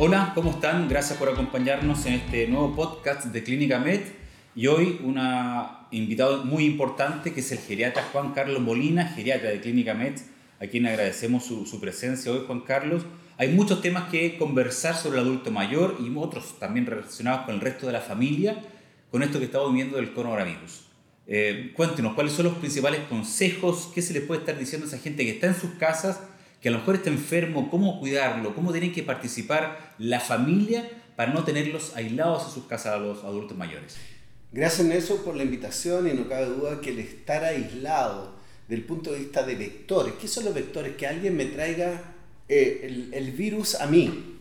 Hola, ¿cómo están? Gracias por acompañarnos en este nuevo podcast de Clínica Med. Y hoy un invitado muy importante que es el geriatra Juan Carlos Molina, geriatra de Clínica Med, a quien agradecemos su, presencia hoy, Juan Carlos. Hay muchos temas que conversar sobre el adulto mayor y otros también relacionados con el resto de la familia, con esto que estamos viviendo del coronavirus. Eh, cuéntenos, ¿cuáles son los principales consejos? ¿Qué se les puede estar diciendo a esa gente que está en sus casas que a lo mejor está enfermo, cómo cuidarlo, cómo tienen que participar la familia para no tenerlos aislados en sus casas a los adultos mayores. Gracias Nelson por la invitación y no cabe duda que el estar aislado del punto de vista de vectores, ¿qué son los vectores? Que alguien me traiga eh, el, el virus a mí,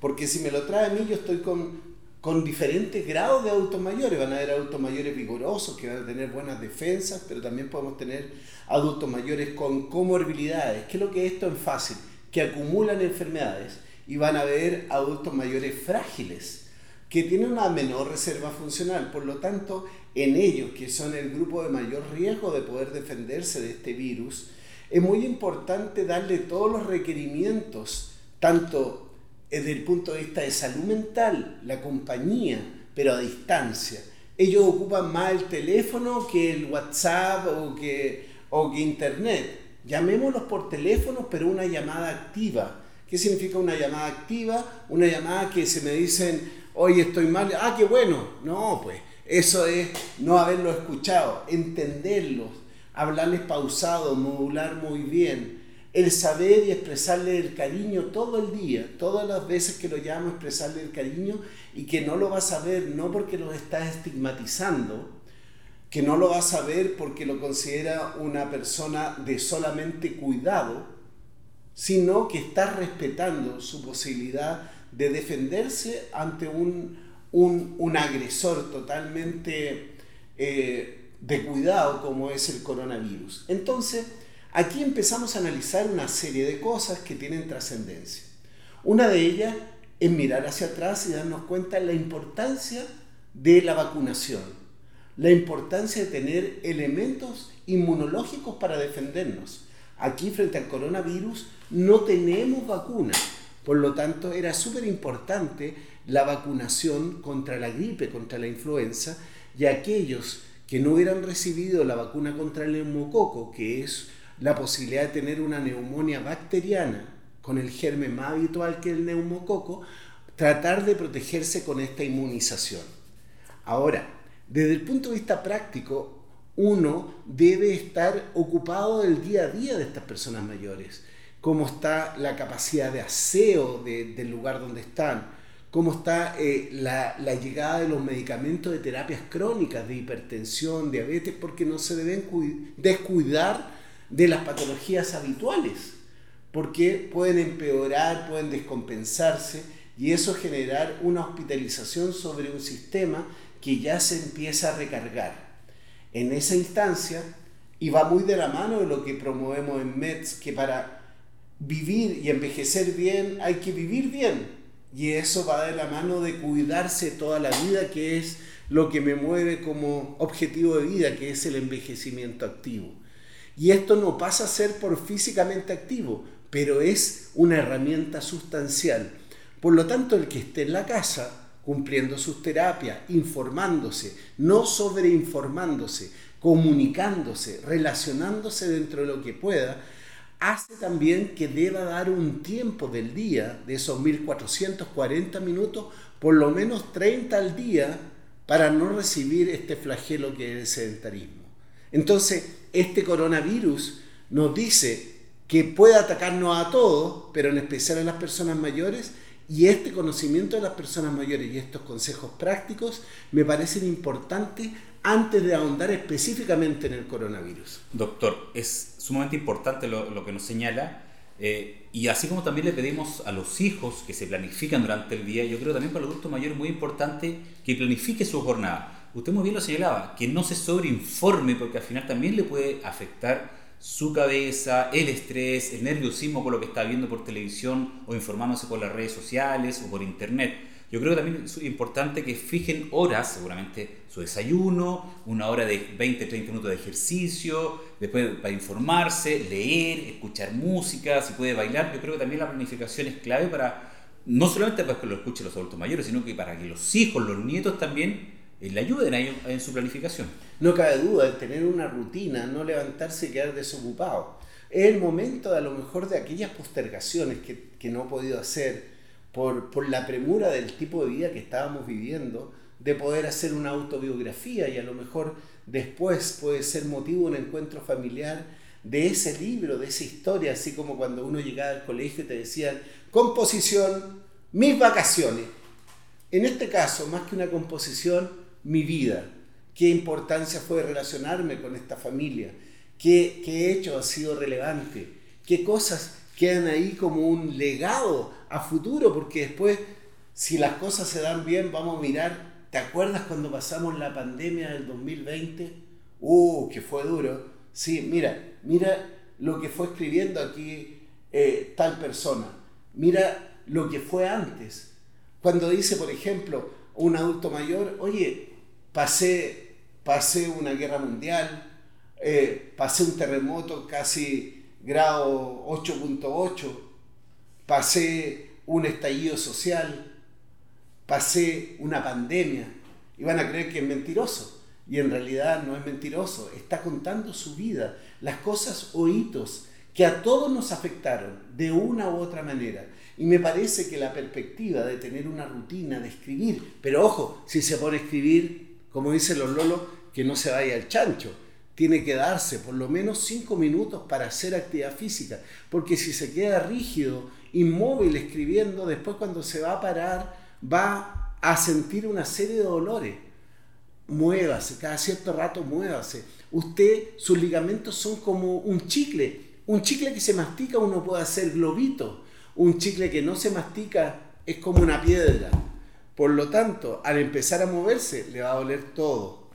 porque si me lo trae a mí yo estoy con con diferentes grados de adultos mayores. Van a haber adultos mayores vigorosos que van a tener buenas defensas, pero también podemos tener adultos mayores con comorbilidades. ¿Qué es lo que esto es fácil? Que acumulan enfermedades y van a haber adultos mayores frágiles que tienen una menor reserva funcional. Por lo tanto, en ellos, que son el grupo de mayor riesgo de poder defenderse de este virus, es muy importante darle todos los requerimientos, tanto desde el punto de vista de salud mental, la compañía, pero a distancia. Ellos ocupan más el teléfono que el WhatsApp o que, o que Internet. Llamémoslos por teléfono, pero una llamada activa. ¿Qué significa una llamada activa? Una llamada que se me dicen, hoy estoy mal, ah, qué bueno. No, pues eso es no haberlo escuchado, entenderlos, hablarles pausado, modular muy bien el saber y expresarle el cariño todo el día, todas las veces que lo llamo, expresarle el cariño y que no lo va a saber no porque lo está estigmatizando, que no lo va a saber porque lo considera una persona de solamente cuidado, sino que está respetando su posibilidad de defenderse ante un, un, agresor totalmente eh, de cuidado como es el coronavirus. Entonces, Aquí empezamos a analizar una serie de cosas que tienen trascendencia. Una de ellas es mirar hacia atrás y darnos cuenta de la importancia de la vacunación, la importancia de tener elementos inmunológicos para defendernos. Aquí frente al coronavirus no tenemos vacuna, por lo tanto era súper importante la vacunación contra la gripe, contra la influenza, y aquellos que no hubieran recibido la vacuna contra el neumococo, que es la posibilidad de tener una neumonía bacteriana con el germen más habitual que el neumococo, tratar de protegerse con esta inmunización. Ahora, desde el punto de vista práctico, uno debe estar ocupado del día a día de estas personas mayores, cómo está la capacidad de aseo del lugar donde están, cómo está eh, la, la, llegada de los medicamentos de terapias crónicas de hipertensión, diabetes, porque no se deben descuidar de las patologías habituales, porque pueden empeorar, pueden descompensarse y eso generar una hospitalización sobre un sistema que ya se empieza a recargar. En esa instancia, y va muy de la mano de lo que promovemos en MEDS, que para vivir y envejecer bien hay que vivir bien. Y eso va de la mano de cuidarse toda la vida, que es lo que me mueve como objetivo de vida, que es el envejecimiento activo. Y esto no pasa a ser por físicamente activo, pero es una herramienta sustancial. Por lo tanto, el que esté en la casa cumpliendo sus terapias, informándose, no sobreinformándose, comunicándose, relacionándose dentro de lo que pueda, hace también que deba dar un tiempo del día, de esos 1440 minutos, por lo menos 30 al día, para no recibir este flagelo que es el sedentarismo. Entonces, este coronavirus nos dice que puede atacarnos a todos, pero en especial a las personas mayores, y este conocimiento de las personas mayores y estos consejos prácticos me parecen importantes antes de ahondar específicamente en el coronavirus. Doctor, es sumamente importante lo, que nos señala. Eh, y así como también le pedimos a los hijos que se planifican durante el día, yo creo también para el adulto mayor es muy importante que planifique su jornada usted muy bien lo señalaba, que no se sobreinforme porque al final también le puede afectar su cabeza, el estrés, el nerviosismo por lo que está viendo por televisión o informándose por las redes sociales o por internet. Yo creo que también es importante que fijen horas, seguramente su desayuno, una hora de 20-30 minutos de ejercicio, después para informarse, leer, escuchar música, si puede bailar. Yo creo que también la planificación es clave para no solamente para que lo escuchen los adultos mayores, sino que para que los hijos, los nietos también le ayuden a ellos en su planificación. No cabe duda, el tener una rutina, no levantarse y quedar desocupado. Es el momento de a lo mejor de aquellas postergaciones que, que no he podido hacer por, por la premura del tipo de vida que estábamos viviendo, de poder hacer una autobiografía y a lo mejor después puede ser motivo de un encuentro familiar de ese libro, de esa historia, así como cuando uno llegaba al colegio y te decían, composición, mis vacaciones. En este caso, más que una composición, mi vida. ¿Qué importancia fue relacionarme con esta familia? ¿Qué, qué hecho ha sido relevante? ¿Qué cosas quedan ahí como un legado a futuro? Porque después, si las cosas se dan bien, vamos a mirar ¿Te acuerdas cuando pasamos la pandemia del 2020? ¡Uh, que fue duro! Sí, mira, mira lo que fue escribiendo aquí eh, tal persona. Mira lo que fue antes. Cuando dice, por ejemplo, un adulto mayor, oye, pasé, pasé una guerra mundial, eh, pasé un terremoto casi grado 8.8, pasé un estallido social, pasé una pandemia y van a creer que es mentiroso. Y en realidad no es mentiroso, está contando su vida, las cosas o hitos que a todos nos afectaron de una u otra manera. Y me parece que la perspectiva de tener una rutina, de escribir, pero ojo, si se pone a escribir, como dicen los lolos, que no se vaya al chancho, tiene que darse por lo menos cinco minutos para hacer actividad física, porque si se queda rígido, inmóvil escribiendo, después cuando se va a parar, va a sentir una serie de dolores. Muévase, cada cierto rato muévase. Usted, sus ligamentos son como un chicle. Un chicle que se mastica uno puede hacer globito. Un chicle que no se mastica es como una piedra. Por lo tanto, al empezar a moverse, le va a doler todo.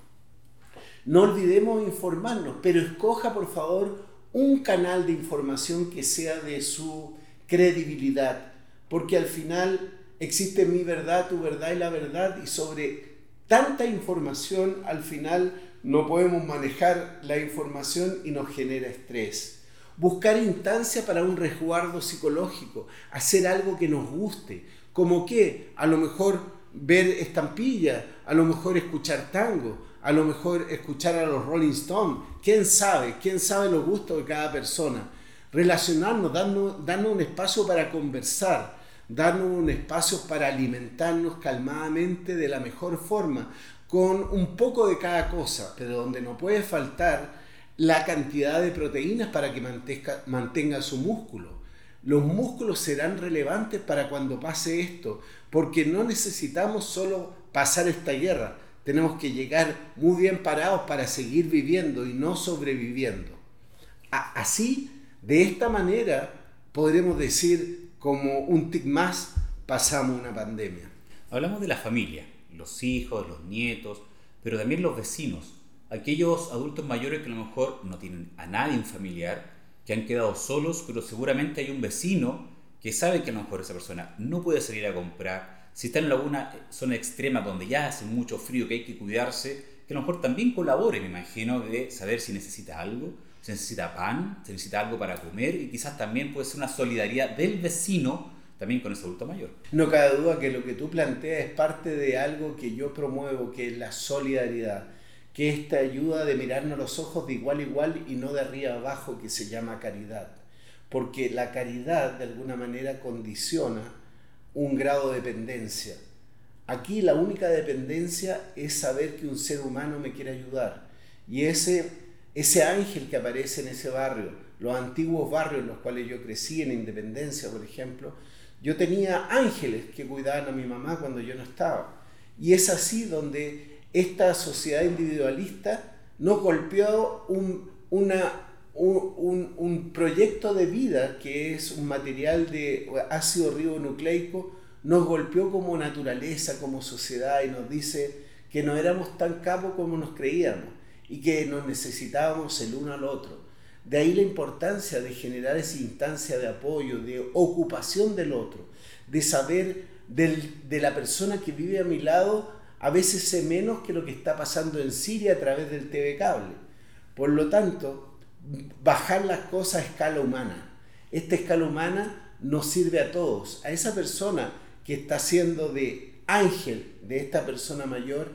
No olvidemos informarnos, pero escoja por favor un canal de información que sea de su credibilidad, porque al final existe mi verdad, tu verdad y la verdad, y sobre tanta información al final no podemos manejar la información y nos genera estrés. Buscar instancia para un resguardo psicológico, hacer algo que nos guste, como que a lo mejor ver estampilla, a lo mejor escuchar tango, a lo mejor escuchar a los Rolling Stones, quién sabe, quién sabe los gustos de cada persona. Relacionarnos, darnos, un espacio para conversar, darnos un espacio para alimentarnos calmadamente de la mejor forma, con un poco de cada cosa, pero donde no puede faltar la cantidad de proteínas para que mantenga su músculo. Los músculos serán relevantes para cuando pase esto, porque no necesitamos solo pasar esta guerra, tenemos que llegar muy bien parados para seguir viviendo y no sobreviviendo. Así, de esta manera, podremos decir como un tic más pasamos una pandemia. Hablamos de la familia, los hijos, los nietos, pero también los vecinos, aquellos adultos mayores que a lo mejor no tienen a nadie un familiar, que han quedado solos, pero seguramente hay un vecino que sabe que a lo mejor esa persona no puede salir a comprar, si está en alguna zona extrema donde ya hace mucho frío, que hay que cuidarse, que a lo mejor también colabore, me imagino, de saber si necesita algo se necesita pan, se necesita algo para comer y quizás también puede ser una solidaridad del vecino también con ese adulto mayor. No cabe duda que lo que tú planteas es parte de algo que yo promuevo, que es la solidaridad, que esta ayuda de mirarnos los ojos de igual a igual y no de arriba abajo, que se llama caridad. Porque la caridad de alguna manera condiciona un grado de dependencia. Aquí la única dependencia es saber que un ser humano me quiere ayudar. Y ese ese ángel que aparece en ese barrio, los antiguos barrios en los cuales yo crecí, en Independencia, por ejemplo, yo tenía ángeles que cuidaban a mi mamá cuando yo no estaba. Y es así donde esta sociedad individualista nos golpeó un, un, un, proyecto de vida que es un material de ácido ribonucleico, nos golpeó como naturaleza, como sociedad y nos dice que no éramos tan capos como nos creíamos y que nos necesitábamos el uno al otro. De ahí la importancia de generar esa instancia de apoyo, de ocupación del otro, de saber de la persona que vive a mi lado, a veces sé menos que lo que está pasando en Siria a través del TV cable. Por lo tanto, bajar las cosas a escala humana. Esta escala humana nos sirve a todos. A esa persona que está siendo de ángel de esta persona mayor,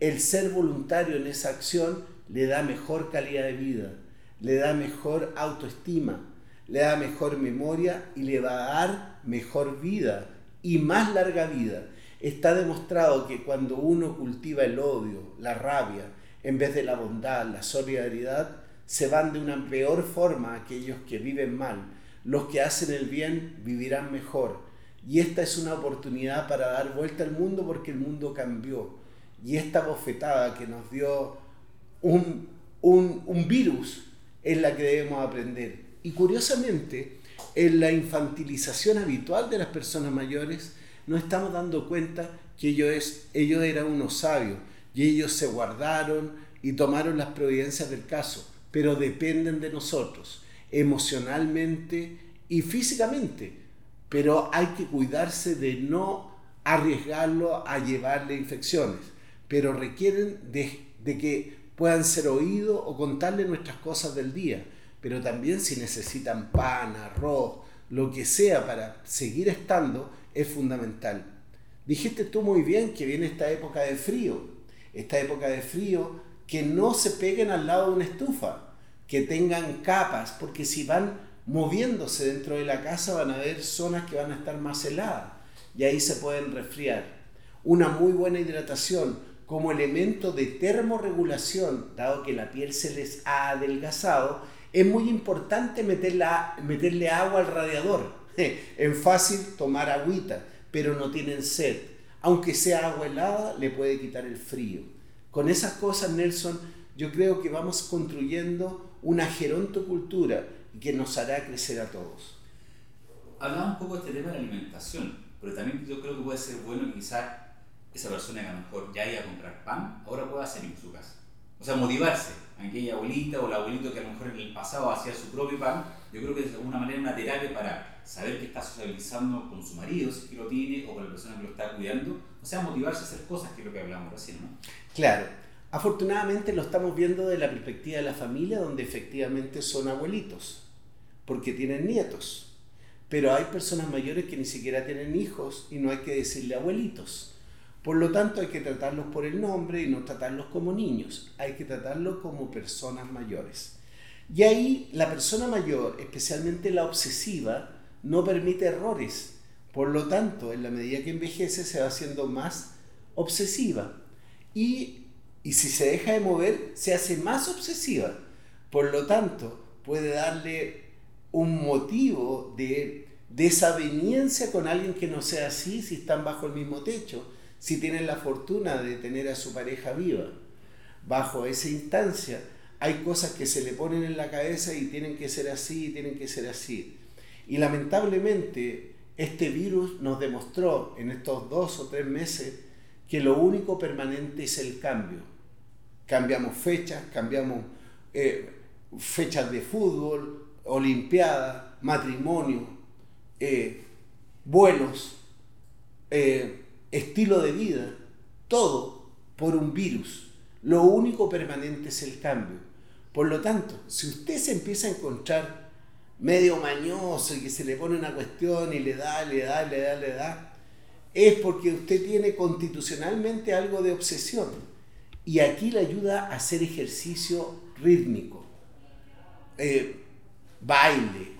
el ser voluntario en esa acción le da mejor calidad de vida, le da mejor autoestima, le da mejor memoria y le va a dar mejor vida y más larga vida. Está demostrado que cuando uno cultiva el odio, la rabia, en vez de la bondad, la solidaridad, se van de una peor forma aquellos que viven mal. Los que hacen el bien vivirán mejor. Y esta es una oportunidad para dar vuelta al mundo porque el mundo cambió. Y esta bofetada que nos dio un, un, virus es la que debemos aprender. Y curiosamente, en la infantilización habitual de las personas mayores, nos estamos dando cuenta que ellos, ellos eran unos sabios y ellos se guardaron y tomaron las providencias del caso, pero dependen de nosotros, emocionalmente y físicamente. Pero hay que cuidarse de no arriesgarlo a llevarle infecciones, pero requieren de, de que puedan ser oídos o contarle nuestras cosas del día, pero también si necesitan pan, arroz, lo que sea para seguir estando, es fundamental. Dijiste tú muy bien que viene esta época de frío, esta época de frío, que no se peguen al lado de una estufa, que tengan capas, porque si van moviéndose dentro de la casa van a haber zonas que van a estar más heladas y ahí se pueden resfriar. Una muy buena hidratación como elemento de termorregulación, dado que la piel se les ha adelgazado, es muy importante meterle agua al radiador. Es fácil tomar agüita, pero no tienen sed. Aunque sea agua helada, le puede quitar el frío. Con esas cosas, Nelson, yo creo que vamos construyendo una gerontocultura que nos hará crecer a todos. Hablaba un poco de este tema de la alimentación, pero también yo creo que puede ser bueno quizás esa persona que a lo mejor ya iba a comprar pan, ahora pueda hacer en su casa. O sea, motivarse. Aquella abuelita o el abuelito que a lo mejor en el pasado hacía su propio pan, yo creo que es de alguna manera una terapia para saber que está socializando con su marido, si es que lo tiene, o con la persona que lo está cuidando. O sea, motivarse a hacer cosas, que es lo que hablamos recién, ¿no? Claro. Afortunadamente lo estamos viendo de la perspectiva de la familia, donde efectivamente son abuelitos, porque tienen nietos. Pero hay personas mayores que ni siquiera tienen hijos y no hay que decirle abuelitos. Por lo tanto, hay que tratarlos por el nombre y no tratarlos como niños, hay que tratarlos como personas mayores. Y ahí la persona mayor, especialmente la obsesiva, no permite errores. Por lo tanto, en la medida que envejece se va haciendo más obsesiva. Y, y si se deja de mover, se hace más obsesiva. Por lo tanto, puede darle un motivo de desaveniencia con alguien que no sea así si están bajo el mismo techo si tienen la fortuna de tener a su pareja viva. Bajo esa instancia hay cosas que se le ponen en la cabeza y tienen que ser así, tienen que ser así. Y lamentablemente este virus nos demostró en estos dos o tres meses que lo único permanente es el cambio. Cambiamos fechas, cambiamos eh, fechas de fútbol, olimpiadas, matrimonio, eh, vuelos, eh, estilo de vida, todo por un virus. Lo único permanente es el cambio. Por lo tanto, si usted se empieza a encontrar medio mañoso y que se le pone una cuestión y le da, le da, le da, le da, es porque usted tiene constitucionalmente algo de obsesión. Y aquí le ayuda a hacer ejercicio rítmico, eh, baile,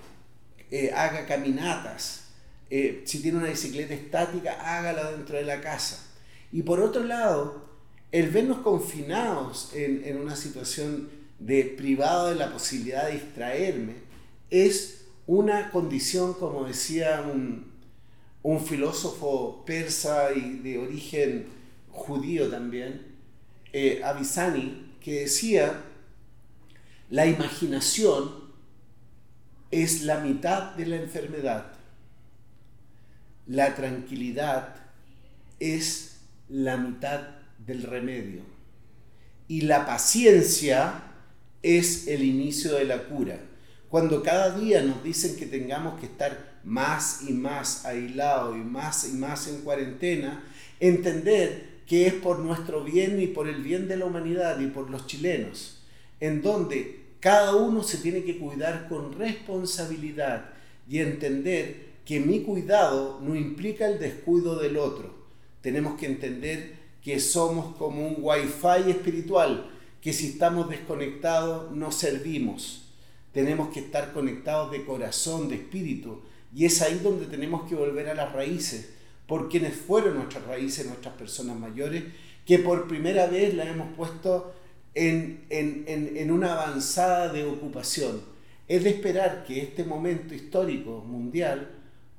eh, haga caminatas, eh, si tiene una bicicleta estática, hágala dentro de la casa. Y por otro lado, el vernos confinados en, en una situación de privado de la posibilidad de distraerme es una condición, como decía un, un filósofo persa y de origen judío también, eh, que decía, la imaginación es la mitad de la enfermedad la tranquilidad es la mitad del remedio y la paciencia es el inicio de la cura. Cuando cada día nos dicen que tengamos que estar más y más aislados y más y más en cuarentena, entender que es por nuestro bien y por el bien de la humanidad y por los chilenos, en donde cada uno se tiene que cuidar con responsabilidad y entender que mi cuidado no implica el descuido del otro. Tenemos que entender que somos como un wifi espiritual, que si estamos desconectados no servimos. Tenemos que estar conectados de corazón, de espíritu. Y es ahí donde tenemos que volver a las raíces, por quienes fueron nuestras raíces, nuestras personas mayores, que por primera vez la hemos puesto en, en, en, en una avanzada de ocupación. Es de esperar que este momento histórico mundial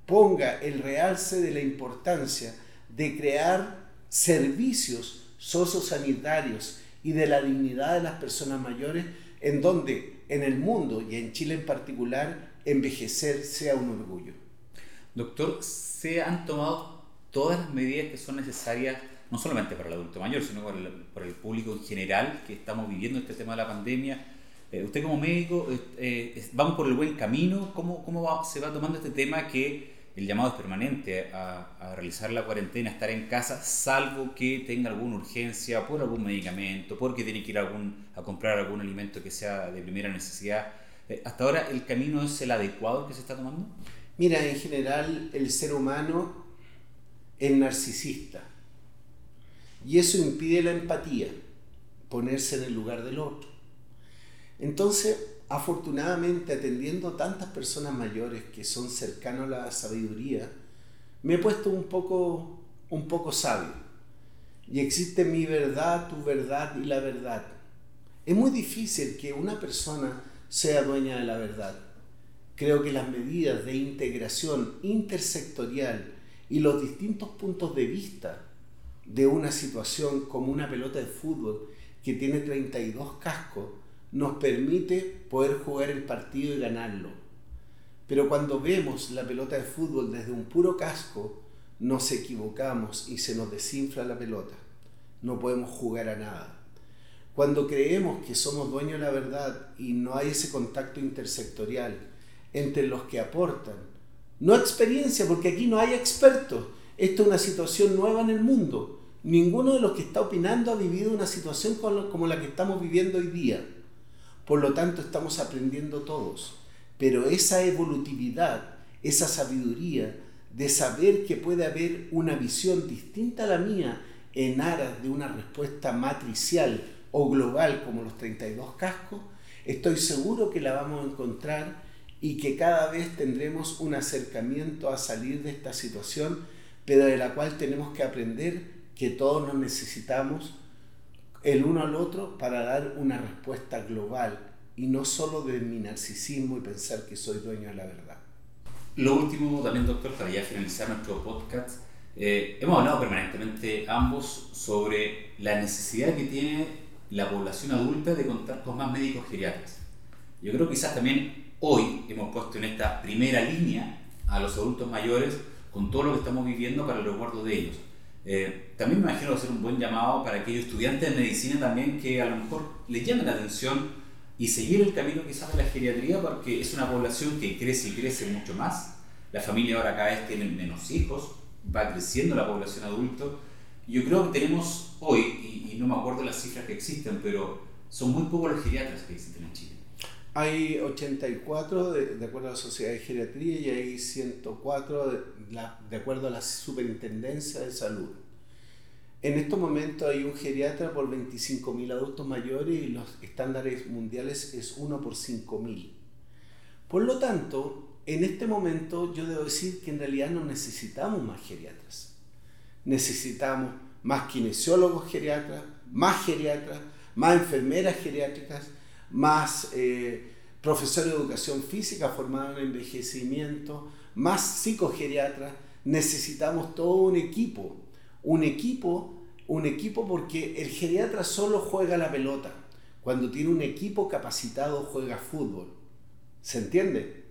ponga el realce de la importancia de crear servicios sociosanitarios y de la dignidad de las personas mayores, en donde en el mundo y en Chile en particular, envejecer sea un orgullo. Doctor, ¿se han tomado todas las medidas que son necesarias, no solamente para el adulto mayor, sino para el, para el público en general que estamos viviendo este tema de la pandemia? Eh, usted como médico, eh, ¿vamos por el buen camino? ¿Cómo, cómo va, se va tomando este tema que el llamado es permanente a, realizar la cuarentena, estar en casa, salvo que tenga alguna urgencia por algún medicamento, porque tiene que ir a comprar algún alimento que sea de primera necesidad. Eh, ¿Hasta ahora el camino es el adecuado que se está tomando? Mira, en general el ser humano es narcisista y eso impide la empatía, ponerse en el lugar del otro. Entonces, afortunadamente atendiendo tantas personas mayores que son cercanos a la sabiduría, me he puesto un poco, un poco sabio. Y existe mi verdad, tu verdad y la verdad. Es muy difícil que una persona sea dueña de la verdad. Creo que las medidas de integración intersectorial y los distintos puntos de vista de una situación como una pelota de fútbol que tiene 32 cascos nos permite poder jugar el partido y ganarlo. Pero cuando vemos la pelota de fútbol desde un puro casco, nos equivocamos y se nos desinfla la pelota. No podemos jugar a nada. Cuando creemos que somos dueños de la verdad y no hay ese contacto intersectorial entre los que aportan, no experiencia, porque aquí no hay expertos, esto es una situación nueva en el mundo. Ninguno de los que está opinando ha vivido una situación como la que estamos viviendo hoy día. Por lo tanto, estamos aprendiendo todos. Pero esa evolutividad, esa sabiduría de saber que puede haber una visión distinta a la mía en aras de una respuesta matricial o global como los 32 cascos, estoy seguro que la vamos a encontrar y que cada vez tendremos un acercamiento a salir de esta situación, pero de la cual tenemos que aprender que todos nos necesitamos el uno al otro para dar una respuesta global y no solo de mi narcisismo y pensar que soy dueño de la verdad. Lo último también, doctor, para ya finalizar nuestro podcast, eh, hemos hablado permanentemente ambos sobre la necesidad que tiene la población adulta de contar con más médicos geriatras. Yo creo que quizás también hoy hemos puesto en esta primera línea a los adultos mayores con todo lo que estamos viviendo para el resguardo de ellos eh, también me imagino hacer un buen llamado para aquellos estudiantes de medicina también que a lo mejor les llamen la atención y seguir el camino quizás de la geriatría porque es una población que crece y crece mucho más. La familia ahora cada vez tiene menos hijos, va creciendo la población adulto. Yo creo que tenemos hoy, y, y no me acuerdo las cifras que existen, pero son muy pocos los geriatras que existen en Chile. Hay 84 de, de, acuerdo a la Sociedad de Geriatría y hay 104 de, de, acuerdo a la Superintendencia de Salud. En estos momentos hay un geriatra por 25.000 adultos mayores y los estándares mundiales es 1 por 5.000. Por lo tanto, en este momento yo debo decir que en realidad no necesitamos más geriatras. Necesitamos más kinesiólogos geriatras, más geriatras, más enfermeras geriátricas, más eh, profesor de educación física formado en envejecimiento, más psicogeriatras, necesitamos todo un equipo, un equipo, un equipo porque el geriatra solo juega la pelota, cuando tiene un equipo capacitado juega fútbol, ¿se entiende?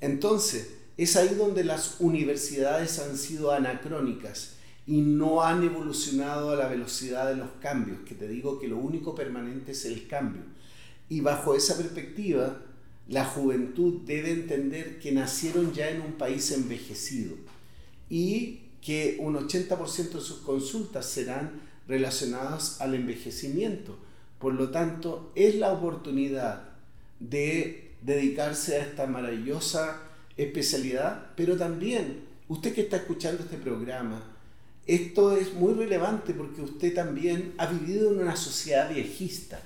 Entonces, es ahí donde las universidades han sido anacrónicas y no han evolucionado a la velocidad de los cambios, que te digo que lo único permanente es el cambio. Y bajo esa perspectiva, la juventud debe entender que nacieron ya en un país envejecido y que un 80% de sus consultas serán relacionadas al envejecimiento. Por lo tanto, es la oportunidad de dedicarse a esta maravillosa especialidad, pero también usted que está escuchando este programa, esto es muy relevante porque usted también ha vivido en una sociedad viejista.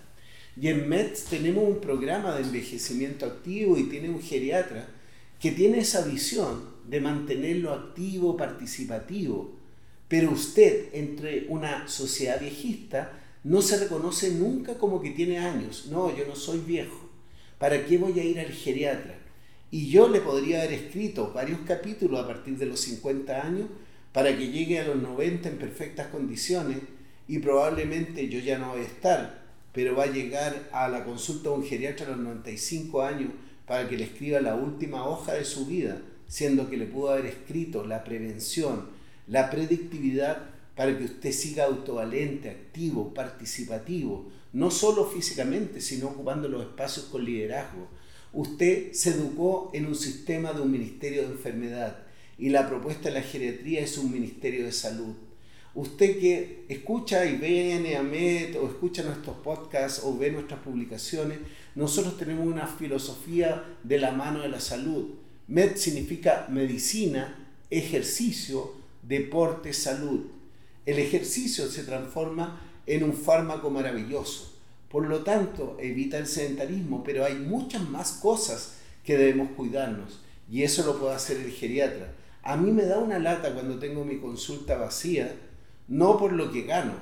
Y en MEDS tenemos un programa de envejecimiento activo y tiene un geriatra que tiene esa visión de mantenerlo activo, participativo. Pero usted, entre una sociedad viejista, no se reconoce nunca como que tiene años. No, yo no soy viejo. ¿Para qué voy a ir al geriatra? Y yo le podría haber escrito varios capítulos a partir de los 50 años para que llegue a los 90 en perfectas condiciones y probablemente yo ya no voy a estar, pero va a llegar a la consulta de un geriatra a los 95 años para que le escriba la última hoja de su vida, siendo que le pudo haber escrito la prevención, la predictividad para que usted siga autovalente, activo, participativo, no solo físicamente, sino ocupando los espacios con liderazgo. Usted se educó en un sistema de un ministerio de enfermedad y la propuesta de la geriatría es un ministerio de salud. Usted que escucha y ve NAMED o escucha nuestros podcasts o ve nuestras publicaciones, nosotros tenemos una filosofía de la mano de la salud. MED significa medicina, ejercicio, deporte, salud. El ejercicio se transforma en un fármaco maravilloso. Por lo tanto, evita el sedentarismo, pero hay muchas más cosas que debemos cuidarnos y eso lo puede hacer el geriatra. A mí me da una lata cuando tengo mi consulta vacía, no por lo que gano,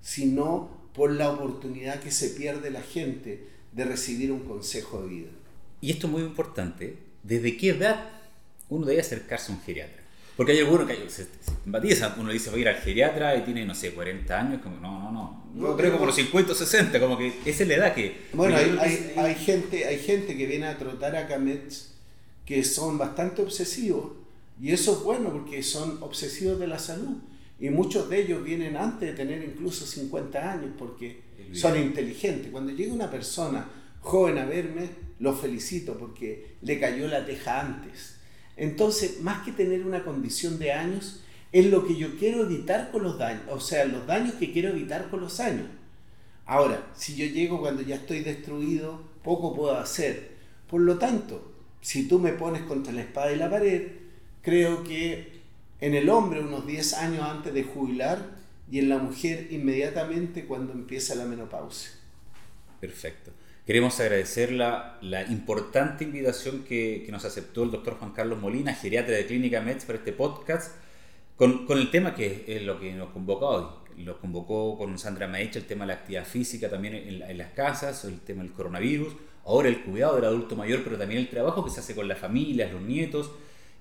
sino por la oportunidad que se pierde la gente de recibir un consejo de vida. Y esto es muy importante, ¿desde qué edad uno debe acercarse a un geriatra? Porque hay algunos que se, se uno dice voy a ir al geriatra y tiene, no sé, 40 años, como no, no, no, no creo como los 50 o 60, como que esa es la edad que... Bueno, hay, hay, gente, hay gente que viene a trotar a Camets que son bastante obsesivos y eso es bueno porque son obsesivos de la salud. Y muchos de ellos vienen antes de tener incluso 50 años porque son inteligentes. Cuando llega una persona joven a verme, lo felicito porque le cayó la teja antes entonces, más que tener una condición de años, es lo que yo quiero evitar con los daños, o sea, los daños que quiero evitar con los años. Ahora, si yo llego cuando ya estoy destruido, poco puedo hacer. Por lo tanto, si tú me pones contra la espada y la pared, creo que en el hombre unos 10 años antes de jubilar y en la mujer inmediatamente cuando empieza la menopausia. Perfecto. Queremos agradecer la, importante invitación que, que, nos aceptó el doctor Juan Carlos Molina, geriatra de Clínica MEDS, para este podcast, con, con, el tema que es lo que nos convoca hoy. Lo convocó con Sandra Maecha el tema de la actividad física también en, en, las casas, el tema del coronavirus, ahora el cuidado del adulto mayor, pero también el trabajo que se hace con las familias, los nietos,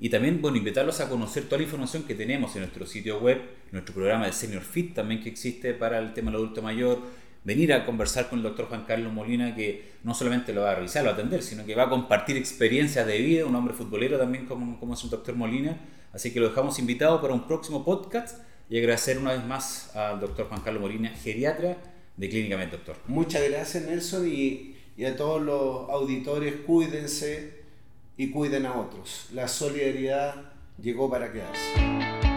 y también, bueno, invitarlos a conocer toda la información que tenemos en nuestro sitio web, nuestro programa de Senior Fit también que existe para el tema del adulto mayor, venir a conversar con el doctor Juan Carlos Molina, que no solamente lo va a revisar, lo va a atender, sino que va a compartir experiencias de vida, un hombre futbolero también como, como es el doctor Molina. Así que lo dejamos invitado para un próximo podcast y agradecer una vez más al doctor Juan Carlos Molina, geriatra de Clínica Med, doctor. Muchas gracias Nelson y a todos los auditores, cuídense y cuiden a otros. La solidaridad llegó para quedarse.